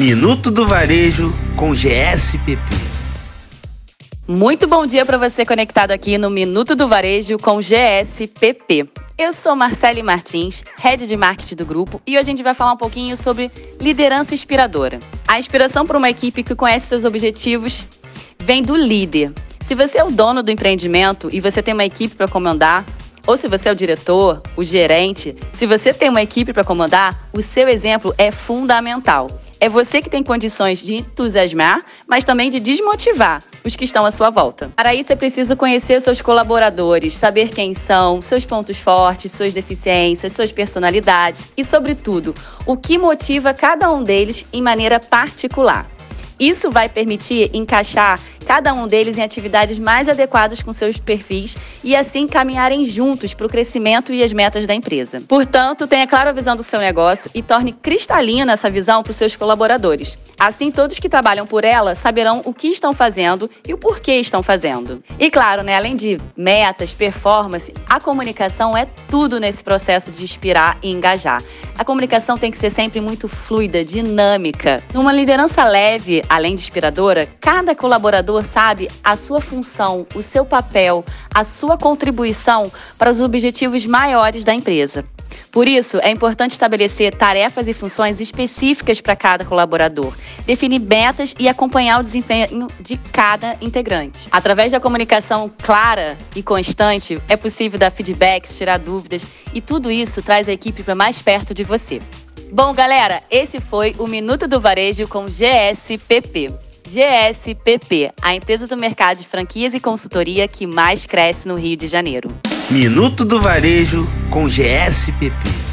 Minuto do Varejo com GSPP. Muito bom dia para você conectado aqui no Minuto do Varejo com GSPP. Eu sou Marcele Martins, head de marketing do grupo, e hoje a gente vai falar um pouquinho sobre liderança inspiradora. A inspiração para uma equipe que conhece seus objetivos vem do líder. Se você é o dono do empreendimento e você tem uma equipe para comandar, ou se você é o diretor, o gerente, se você tem uma equipe para comandar, o seu exemplo é fundamental. É você que tem condições de entusiasmar, mas também de desmotivar os que estão à sua volta. Para isso é preciso conhecer seus colaboradores, saber quem são, seus pontos fortes, suas deficiências, suas personalidades e, sobretudo, o que motiva cada um deles em maneira particular. Isso vai permitir encaixar cada um deles em atividades mais adequadas com seus perfis e assim caminharem juntos para o crescimento e as metas da empresa. Portanto, tenha clara a visão do seu negócio e torne cristalina essa visão para os seus colaboradores. Assim, todos que trabalham por ela saberão o que estão fazendo e o porquê estão fazendo. E claro, né, além de metas, performance, a comunicação é tudo nesse processo de inspirar e engajar. A comunicação tem que ser sempre muito fluida, dinâmica. Numa liderança leve, além de inspiradora, cada colaborador sabe a sua função, o seu papel, a sua contribuição para os objetivos maiores da empresa. Por isso, é importante estabelecer tarefas e funções específicas para cada colaborador, definir metas e acompanhar o desempenho de cada integrante. Através da comunicação clara e constante, é possível dar feedbacks, tirar dúvidas e tudo isso traz a equipe para mais perto de você. Bom, galera, esse foi o Minuto do Varejo com GSPP. GSPP, a empresa do mercado de franquias e consultoria que mais cresce no Rio de Janeiro. Minuto do Varejo com GSPP.